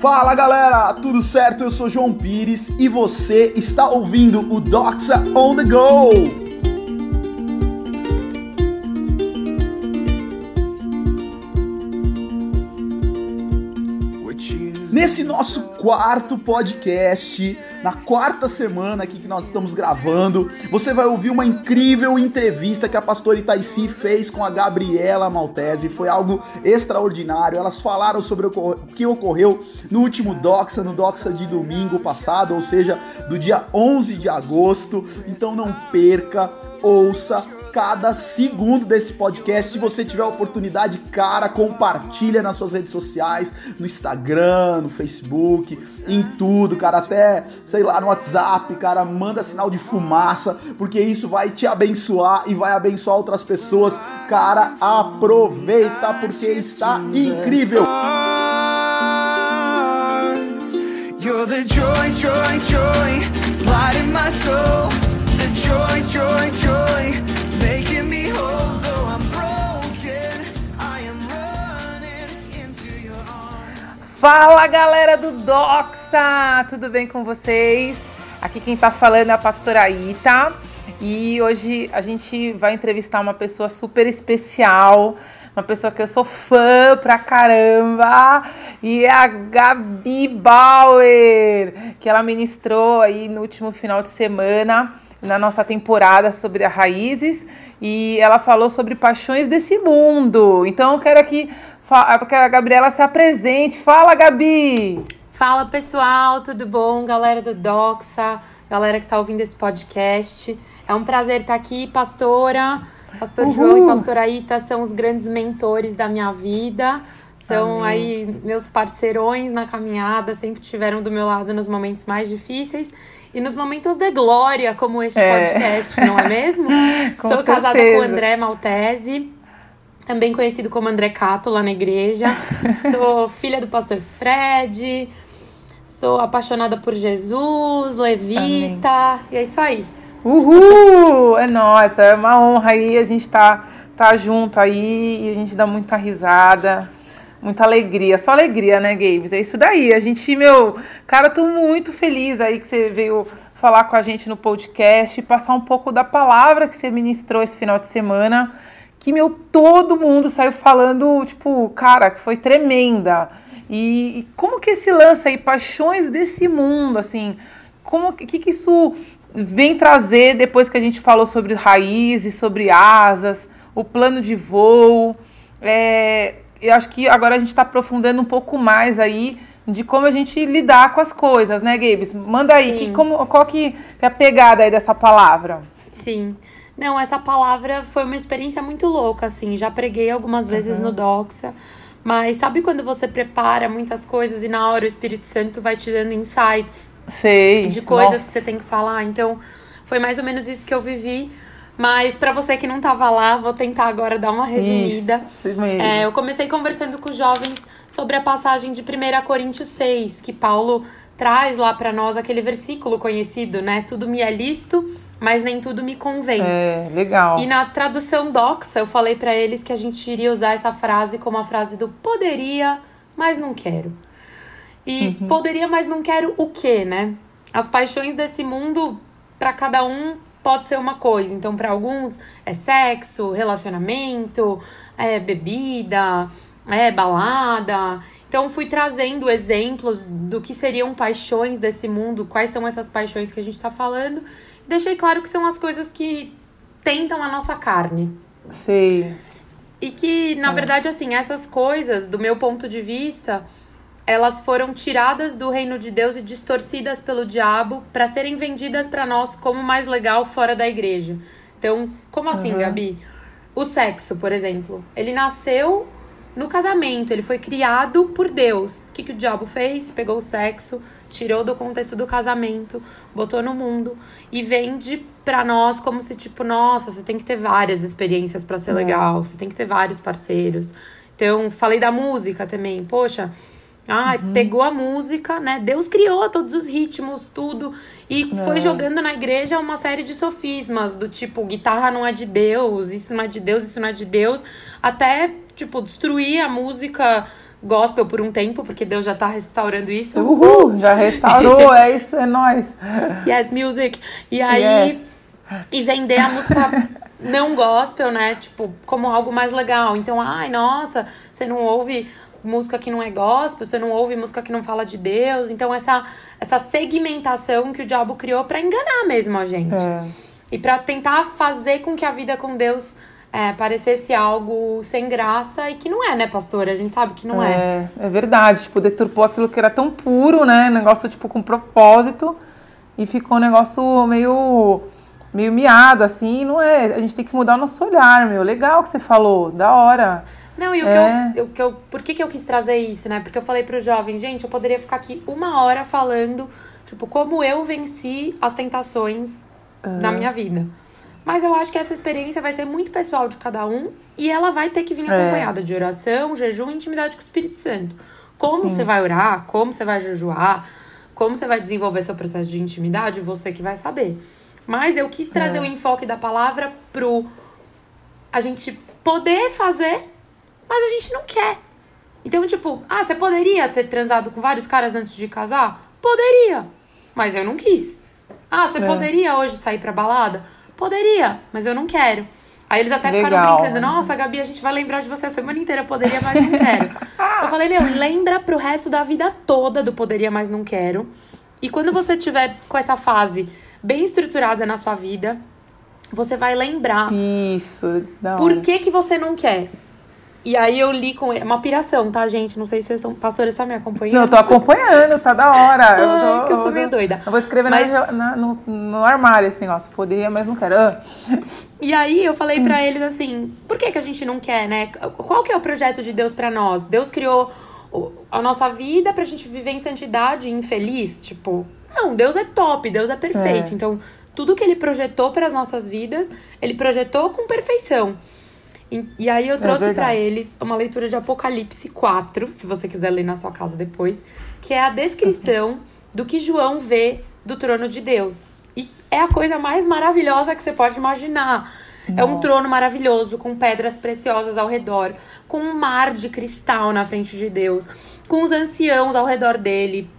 Fala galera, tudo certo? Eu sou João Pires e você está ouvindo o Doxa on the Go. Nesse nosso quarto podcast, na quarta semana aqui que nós estamos gravando, você vai ouvir uma incrível entrevista que a pastora Itaici fez com a Gabriela Maltese. Foi algo extraordinário. Elas falaram sobre o que ocorreu no último Doxa, no Doxa de domingo passado, ou seja, do dia 11 de agosto. Então não perca, ouça, cada segundo desse podcast. Se você tiver oportunidade, cara, compartilha nas suas redes sociais, no Instagram, no Facebook, em tudo, cara, até, sei lá, no WhatsApp, cara, manda sinal de fumaça, porque isso vai te abençoar e vai abençoar outras pessoas. Cara, aproveita porque está incrível. You're the joy, joy, joy, light in my soul. Fala galera do Doxa, tudo bem com vocês? Aqui quem tá falando é a pastora Ita. E hoje a gente vai entrevistar uma pessoa super especial, uma pessoa que eu sou fã pra caramba, e é a Gabi Bauer, que ela ministrou aí no último final de semana na nossa temporada sobre raízes e ela falou sobre paixões desse mundo. Então eu quero aqui que a Gabriela se apresente. Fala, Gabi! Fala, pessoal, tudo bom? Galera do Doxa, galera que tá ouvindo esse podcast. É um prazer estar aqui, pastora. Pastor Uhul. João e pastora Ita são os grandes mentores da minha vida. São Amém. aí meus parceirões na caminhada, sempre estiveram do meu lado nos momentos mais difíceis e nos momentos de glória, como este é. podcast, não é mesmo? Sou certeza. casada com o André Maltese também conhecido como André Cato lá na igreja. Sou filha do pastor Fred. Sou apaixonada por Jesus, levita. Amém. E é isso aí. Uhul! É nossa, é uma honra aí a gente tá, tá junto aí e a gente dá muita risada, muita alegria. Só alegria, né, Games? É isso daí. A gente, meu, cara, tô muito feliz aí que você veio falar com a gente no podcast e passar um pouco da palavra que você ministrou esse final de semana que, meu, todo mundo saiu falando, tipo, cara, que foi tremenda. E, e como que esse lance aí, paixões desse mundo, assim, como que, que isso vem trazer depois que a gente falou sobre raízes, sobre asas, o plano de voo. É, eu acho que agora a gente está aprofundando um pouco mais aí de como a gente lidar com as coisas, né, Gabes? Manda aí, que, como, qual que é a pegada aí dessa palavra? Sim. Não, essa palavra foi uma experiência muito louca, assim. Já preguei algumas vezes uhum. no Doxa. Mas sabe quando você prepara muitas coisas e na hora o Espírito Santo vai te dando insights? Sei. De coisas Nossa. que você tem que falar. Então, foi mais ou menos isso que eu vivi. Mas para você que não tava lá, vou tentar agora dar uma resumida. Isso mesmo. É, eu comecei conversando com os jovens sobre a passagem de 1 Coríntios 6, que Paulo traz lá para nós aquele versículo conhecido, né? Tudo me é listo, mas nem tudo me convém. É, legal. E na tradução doxa, eu falei para eles que a gente iria usar essa frase como a frase do poderia, mas não quero. E uhum. poderia, mas não quero o quê, né? As paixões desse mundo, para cada um, pode ser uma coisa. Então, para alguns, é sexo, relacionamento, é bebida, é balada. Então, fui trazendo exemplos do que seriam paixões desse mundo, quais são essas paixões que a gente está falando deixei claro que são as coisas que tentam a nossa carne. Sei. E que, na é. verdade, assim, essas coisas, do meu ponto de vista, elas foram tiradas do reino de Deus e distorcidas pelo diabo para serem vendidas para nós como mais legal fora da igreja. Então, como assim, uhum. Gabi? O sexo, por exemplo, ele nasceu no casamento, ele foi criado por Deus. O que, que o diabo fez? Pegou o sexo, tirou do contexto do casamento, botou no mundo e vende para nós como se tipo, nossa, você tem que ter várias experiências para ser é. legal, você tem que ter vários parceiros. Então, falei da música também. Poxa, ah, uhum. pegou a música, né? Deus criou todos os ritmos, tudo. E é. foi jogando na igreja uma série de sofismas, do tipo, guitarra não é de Deus, isso não é de Deus, isso não é de Deus. Até, tipo, destruir a música gospel por um tempo, porque Deus já tá restaurando isso. Uhul, já restaurou, é isso, é nós. Yes, music. E aí, yes. e vender a música não gospel, né? Tipo, como algo mais legal. Então, ai, nossa, você não ouve música que não é gospel, você não ouve música que não fala de Deus. Então, essa, essa segmentação que o diabo criou para enganar mesmo a gente. É. E para tentar fazer com que a vida com Deus é, parecesse algo sem graça e que não é, né, pastora? A gente sabe que não é. É, é verdade. Tipo, deturpou aquilo que era tão puro, né? Negócio, tipo, com propósito. E ficou um negócio meio meio miado, assim, não é. A gente tem que mudar o nosso olhar, meu. Legal que você falou, da hora. Não, e o, é. que eu, o que eu. Por que, que eu quis trazer isso, né? Porque eu falei pro jovem, gente, eu poderia ficar aqui uma hora falando, tipo, como eu venci as tentações uhum. da minha vida. Mas eu acho que essa experiência vai ser muito pessoal de cada um e ela vai ter que vir é. acompanhada é. de oração, jejum e intimidade com o Espírito Santo. Como Sim. você vai orar, como você vai jejuar, como você vai desenvolver seu processo de intimidade, você que vai saber. Mas eu quis trazer é. o enfoque da palavra pro a gente poder fazer, mas a gente não quer. Então, tipo, ah, você poderia ter transado com vários caras antes de casar? Poderia, mas eu não quis. Ah, você é. poderia hoje sair pra balada? Poderia, mas eu não quero. Aí eles até Legal. ficaram brincando, nossa, Gabi, a gente vai lembrar de você a semana inteira, poderia, mas não quero. eu falei, meu, lembra pro resto da vida toda do poderia, mas não quero. E quando você tiver com essa fase bem estruturada na sua vida, você vai lembrar. Isso. Não. Por que que você não quer? E aí eu li com ele. É uma piração, tá, gente? Não sei se vocês estão. Pastores estão me acompanhando. Não, eu tô acompanhando, tá da hora. Ai, eu tô, que eu sou meio doida. Eu vou escrever mas... na, no, no armário esse negócio. Poderia, mas não quero. Ah. E aí eu falei para eles assim: por que, que a gente não quer, né? Qual que é o projeto de Deus para nós? Deus criou a nossa vida pra gente viver em santidade infeliz? Tipo, não, Deus é top, Deus é perfeito. É. Então, tudo que ele projetou para as nossas vidas, ele projetou com perfeição. E, e aí eu é trouxe é para eles uma leitura de Apocalipse 4, se você quiser ler na sua casa depois, que é a descrição do que João vê do trono de Deus. E é a coisa mais maravilhosa que você pode imaginar. Nossa. É um trono maravilhoso, com pedras preciosas ao redor, com um mar de cristal na frente de Deus, com os anciãos ao redor dele,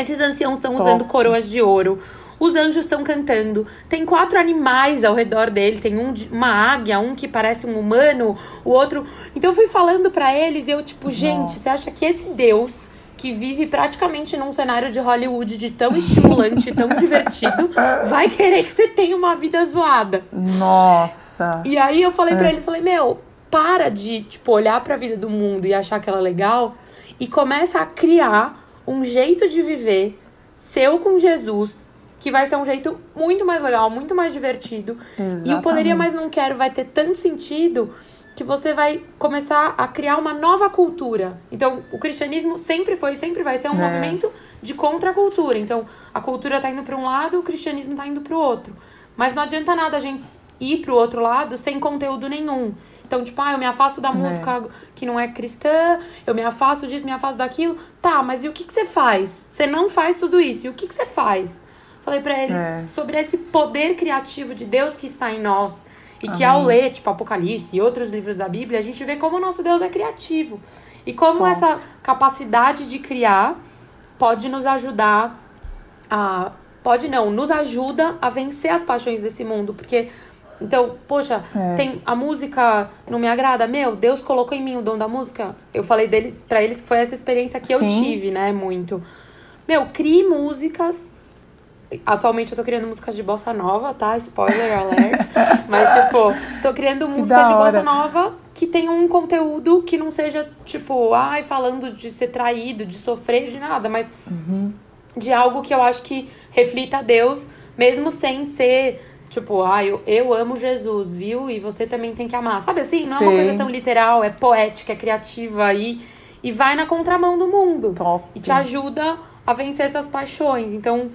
esses anciãos estão usando coroas de ouro. Os anjos estão cantando. Tem quatro animais ao redor dele. Tem um uma águia, um que parece um humano, o outro. Então eu fui falando para eles e eu, tipo, Nossa. gente, você acha que esse Deus que vive praticamente num cenário de Hollywood de tão estimulante, tão divertido, vai querer que você tenha uma vida zoada. Nossa. E aí eu falei é. para eles, falei, meu, para de, tipo, olhar para a vida do mundo e achar que ela é legal e começa a criar um jeito de viver seu com Jesus, que vai ser um jeito muito mais legal, muito mais divertido. Exatamente. E o Poderia Mas Não Quero vai ter tanto sentido que você vai começar a criar uma nova cultura. Então, o cristianismo sempre foi e sempre vai ser um é. movimento de contracultura. Então, a cultura está indo para um lado, o cristianismo está indo para o outro. Mas não adianta nada a gente ir para o outro lado sem conteúdo nenhum. Então, tipo, ah, eu me afasto da é. música que não é cristã, eu me afasto disso, me afasto daquilo. Tá, mas e o que, que você faz? Você não faz tudo isso. E o que, que você faz? Falei para eles é. sobre esse poder criativo de Deus que está em nós. E que ao ler, tipo, Apocalipse e outros livros da Bíblia, a gente vê como o nosso Deus é criativo. E como Top. essa capacidade de criar pode nos ajudar a. Pode não, nos ajuda a vencer as paixões desse mundo. Porque então, poxa, é. tem a música não me agrada, meu, Deus colocou em mim o dom da música. Eu falei deles para eles que foi essa experiência que Sim. eu tive, né, muito. Meu, crie músicas. Atualmente eu tô criando músicas de bossa nova, tá? Spoiler alert. Mas, tipo, tô criando músicas de bossa nova que tenham um conteúdo que não seja, tipo, ai, falando de ser traído, de sofrer, de nada, mas uhum. de algo que eu acho que reflita a Deus, mesmo sem ser Tipo, ah, eu, eu amo Jesus, viu? E você também tem que amar. Sabe assim? Não Sim. é uma coisa tão literal, é poética, é criativa e, e vai na contramão do mundo. Top. E te ajuda a vencer essas paixões. Então,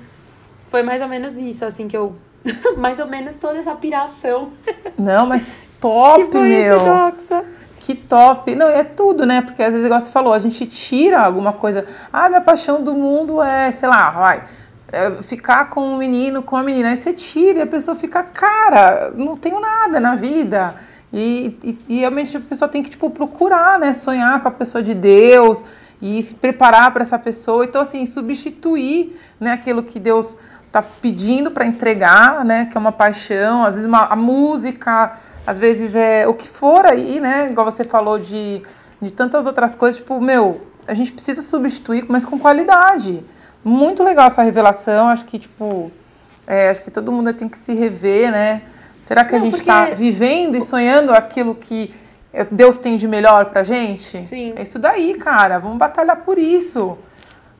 foi mais ou menos isso, assim, que eu. mais ou menos toda essa piração. Não, mas top, que foi meu. Esse doxa. Que top. Não, é tudo, né? Porque às vezes, igual você falou, a gente tira alguma coisa. Ah, minha paixão do mundo é, sei lá, vai é, ficar com um menino, com a menina, aí você tira e a pessoa fica, cara, não tenho nada na vida. E, e, e, realmente a pessoa tem que tipo procurar, né, sonhar com a pessoa de Deus e se preparar para essa pessoa. Então assim, substituir, né, aquilo que Deus está pedindo para entregar, né, que é uma paixão, às vezes uma, a música, às vezes é o que for aí, né, igual você falou de, de tantas outras coisas, tipo, meu, a gente precisa substituir, mas com qualidade. Muito legal essa revelação, acho que, tipo, é, acho que todo mundo tem que se rever, né? Será que Não, a gente está porque... vivendo e sonhando aquilo que Deus tem de melhor pra gente? Sim. É isso daí, cara. Vamos batalhar por isso.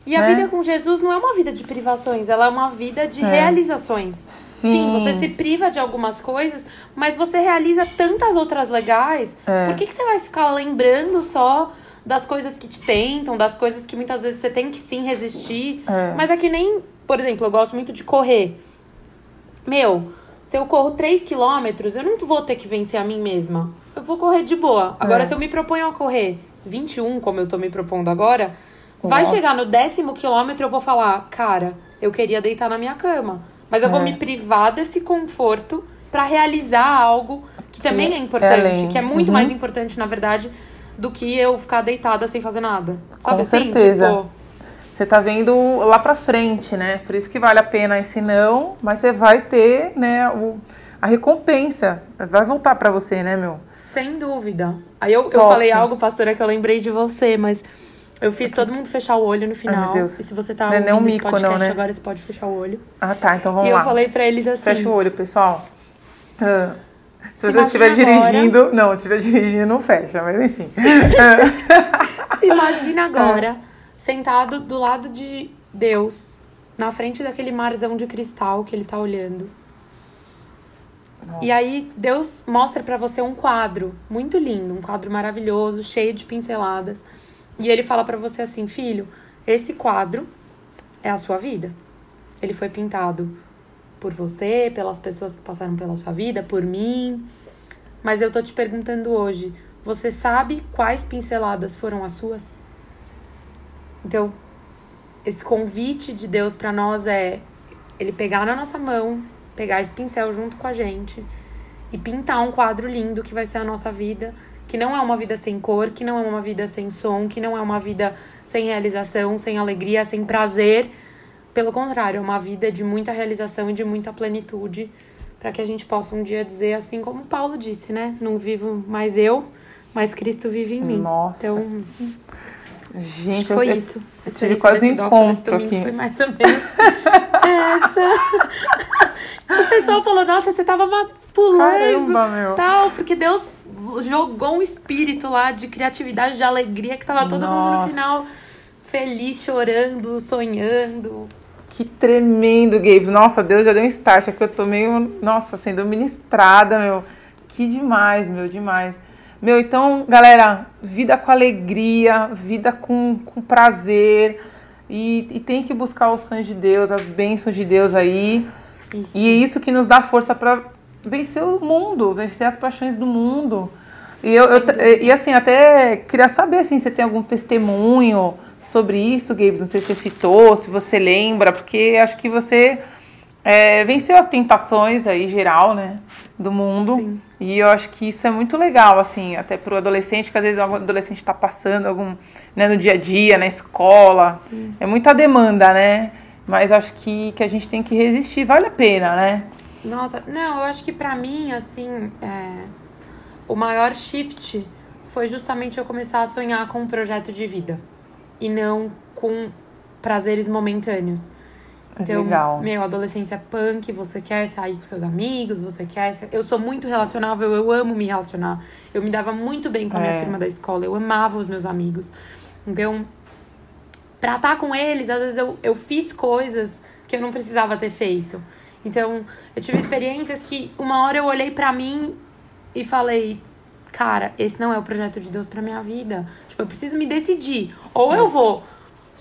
E a né? vida com Jesus não é uma vida de privações, ela é uma vida de é. realizações. Sim. Sim. você se priva de algumas coisas, mas você realiza tantas outras legais. É. Por que, que você vai ficar lembrando só das coisas que te tentam, das coisas que muitas vezes você tem que sim resistir? É. Mas é que nem, por exemplo, eu gosto muito de correr. Meu, se eu corro 3 quilômetros, eu não vou ter que vencer a mim mesma. Eu vou correr de boa. Agora, é. se eu me proponho a correr 21, como eu tô me propondo agora Vai chegar no décimo quilômetro, eu vou falar, cara, eu queria deitar na minha cama. Mas eu é. vou me privar desse conforto para realizar algo que, que também é importante, é que é muito uhum. mais importante, na verdade, do que eu ficar deitada sem fazer nada. Sabe Com assim? certeza. Tipo, você tá vendo lá pra frente, né? Por isso que vale a pena esse não, mas você vai ter, né, o, a recompensa. Vai voltar para você, né, meu? Sem dúvida. Aí eu, eu falei algo, pastora, que eu lembrei de você, mas eu fiz todo mundo fechar o olho no final. Ai, e se você tá não é um mico, podcast não, né? agora, você pode fechar o olho. Ah, tá. Então vamos e lá. E eu falei pra eles assim... Fecha o olho, pessoal. Uh, se, se você estiver dirigindo... Agora... Não, se estiver dirigindo, não fecha. Mas enfim. se imagina agora, sentado do lado de Deus, na frente daquele marzão de cristal que ele tá olhando. Nossa. E aí Deus mostra para você um quadro muito lindo, um quadro maravilhoso, cheio de pinceladas. E ele fala para você assim, filho, esse quadro é a sua vida. Ele foi pintado por você, pelas pessoas que passaram pela sua vida, por mim. Mas eu tô te perguntando hoje, você sabe quais pinceladas foram as suas? Então, esse convite de Deus para nós é ele pegar na nossa mão, pegar esse pincel junto com a gente e pintar um quadro lindo que vai ser a nossa vida que não é uma vida sem cor, que não é uma vida sem som, que não é uma vida sem realização, sem alegria, sem prazer. Pelo contrário, é uma vida de muita realização e de muita plenitude, para que a gente possa um dia dizer assim como Paulo disse, né? Não vivo mais eu, mas Cristo vive em mim. Nossa. Então, Gente, foi eu, isso. Eu tive quase um encontro aqui. Foi mais ou menos essa. o pessoal falou, nossa, você tava pulando. Caramba, meu. Tal, porque Deus jogou um espírito lá de criatividade, de alegria, que tava todo Nossa. mundo no final feliz, chorando, sonhando. Que tremendo, Gabe. Nossa, Deus já deu um start. É que eu tô meio, nossa, sendo ministrada, meu. Que demais, meu, demais. Meu, então, galera, vida com alegria, vida com, com prazer. E, e tem que buscar os sonhos de Deus, as bênçãos de Deus aí. Isso. E é isso que nos dá força para vencer o mundo, vencer as paixões do mundo. E, eu, eu, e assim, até queria saber assim, se tem algum testemunho sobre isso, Gabe. Não sei se você citou, se você lembra, porque acho que você é, venceu as tentações aí, geral, né? Do mundo. Sim. E eu acho que isso é muito legal, assim, até para o adolescente, que às vezes o adolescente está passando algum, né, no dia a dia, na escola. Sim. É muita demanda, né? Mas acho que, que a gente tem que resistir, vale a pena, né? Nossa, não, eu acho que para mim, assim, é, o maior shift foi justamente eu começar a sonhar com um projeto de vida e não com prazeres momentâneos. É então, Legal. meu, adolescência punk, você quer sair com seus amigos, você quer. Eu sou muito relacionável, eu amo me relacionar. Eu me dava muito bem com a minha é. turma da escola, eu amava os meus amigos. Então, pra estar com eles, às vezes eu, eu fiz coisas que eu não precisava ter feito. Então, eu tive experiências que uma hora eu olhei para mim e falei, cara, esse não é o projeto de Deus para minha vida. Tipo, eu preciso me decidir. Certo. Ou eu vou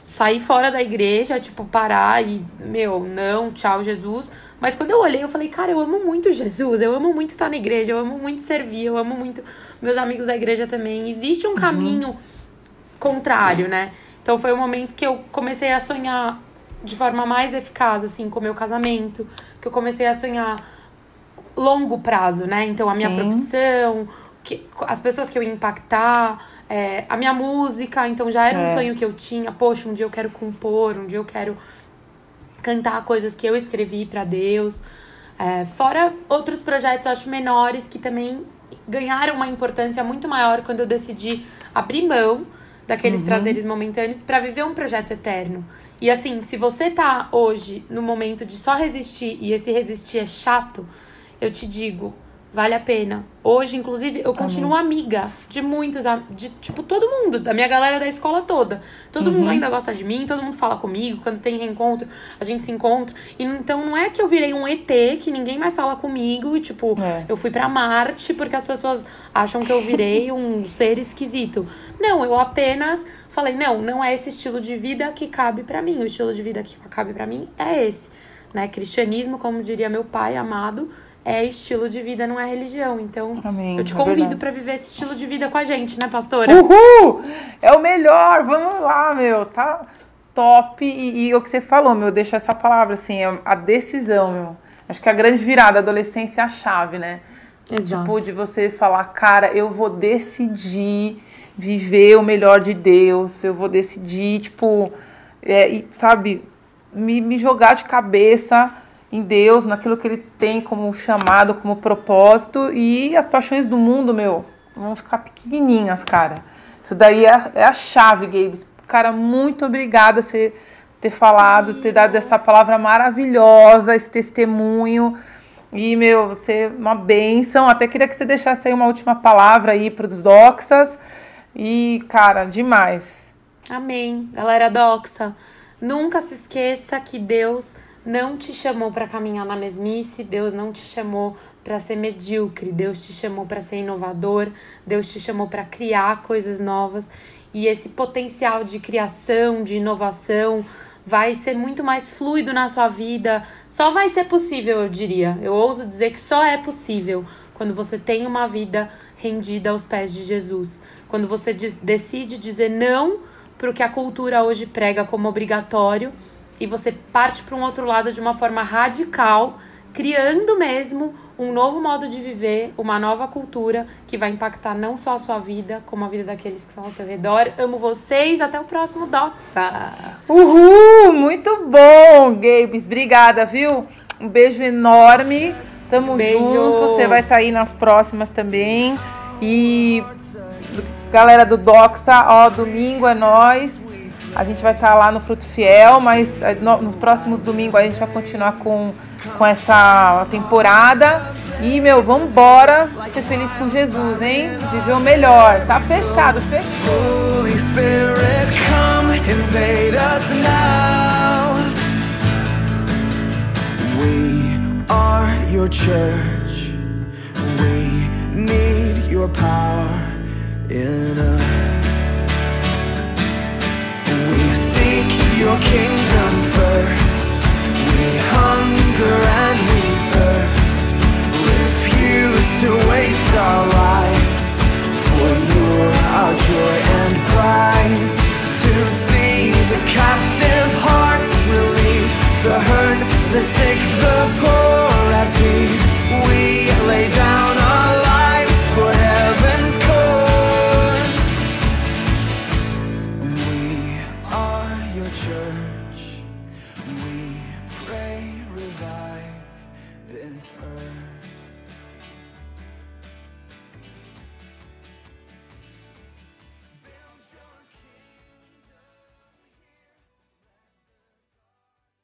sair fora da igreja, tipo, parar e, meu, não, tchau, Jesus. Mas quando eu olhei, eu falei, cara, eu amo muito Jesus, eu amo muito estar na igreja, eu amo muito servir, eu amo muito meus amigos da igreja também. Existe um uhum. caminho contrário, né? Então foi o momento que eu comecei a sonhar de forma mais eficaz, assim, com o meu casamento, que eu comecei a sonhar longo prazo, né? Então, a minha Sim. profissão, que, as pessoas que eu ia impactar, é, a minha música, então já era um é. sonho que eu tinha. Poxa, um dia eu quero compor, um dia eu quero cantar coisas que eu escrevi para Deus. É, fora outros projetos, acho, menores que também ganharam uma importância muito maior quando eu decidi abrir mão daqueles uhum. prazeres momentâneos para viver um projeto eterno. E assim, se você tá hoje no momento de só resistir e esse resistir é chato, eu te digo, vale a pena. Hoje, inclusive, eu continuo Amém. amiga de muitos, de tipo todo mundo, da minha galera da escola toda. Todo uhum. mundo ainda gosta de mim, todo mundo fala comigo, quando tem reencontro, a gente se encontra. E então não é que eu virei um ET, que ninguém mais fala comigo e tipo, é. eu fui para Marte porque as pessoas acham que eu virei um ser esquisito. Não, eu apenas falei, não, não é esse estilo de vida que cabe para mim. O estilo de vida que cabe para mim é esse, né? Cristianismo, como diria meu pai amado, é estilo de vida, não é religião. Então, Amém, eu te é convido é para viver esse estilo de vida com a gente, né, pastora? Uhul! É o melhor! Vamos lá, meu. Tá top. E, e o que você falou, meu, deixa essa palavra assim, é a decisão, meu. Acho que a grande virada, a adolescência é a chave, né? Exato. Tipo, de você falar, cara, eu vou decidir viver o melhor de Deus, eu vou decidir, tipo, é, e, sabe, me, me jogar de cabeça em Deus, naquilo que Ele tem como chamado, como propósito, e as paixões do mundo, meu, vão ficar pequenininhas, cara. Isso daí é, é a chave, Gabes. Cara, muito obrigada por ter falado, ter dado essa palavra maravilhosa, esse testemunho. E, meu, você é uma benção. Até queria que você deixasse aí uma última palavra aí para os doxas. E, cara, demais. Amém. Galera doxa, nunca se esqueça que Deus não te chamou para caminhar na mesmice, Deus não te chamou para ser medíocre, Deus te chamou para ser inovador, Deus te chamou para criar coisas novas e esse potencial de criação, de inovação vai ser muito mais fluido na sua vida. Só vai ser possível, eu diria. Eu ouso dizer que só é possível quando você tem uma vida rendida aos pés de Jesus. Quando você decide dizer não para o que a cultura hoje prega como obrigatório e você parte para um outro lado de uma forma radical, criando mesmo um novo modo de viver, uma nova cultura que vai impactar não só a sua vida, como a vida daqueles que estão ao teu redor. Amo vocês, até o próximo Doxa. Uhul, muito bom, Gabes. Obrigada, viu? Um beijo enorme. Tamo beijo. junto. Você vai estar tá aí nas próximas também. E galera do Doxa, ó, domingo é nós. A gente vai estar tá lá no Fruto Fiel, mas eh, no, nos próximos domingos a gente vai continuar com, com essa temporada. E, meu, vambora ser feliz com Jesus, hein? Viver o melhor. Tá fechado. We are your church. We need your power in us. We seek your kingdom first. We hunger and we thirst. Refuse to waste our lives. For you're our joy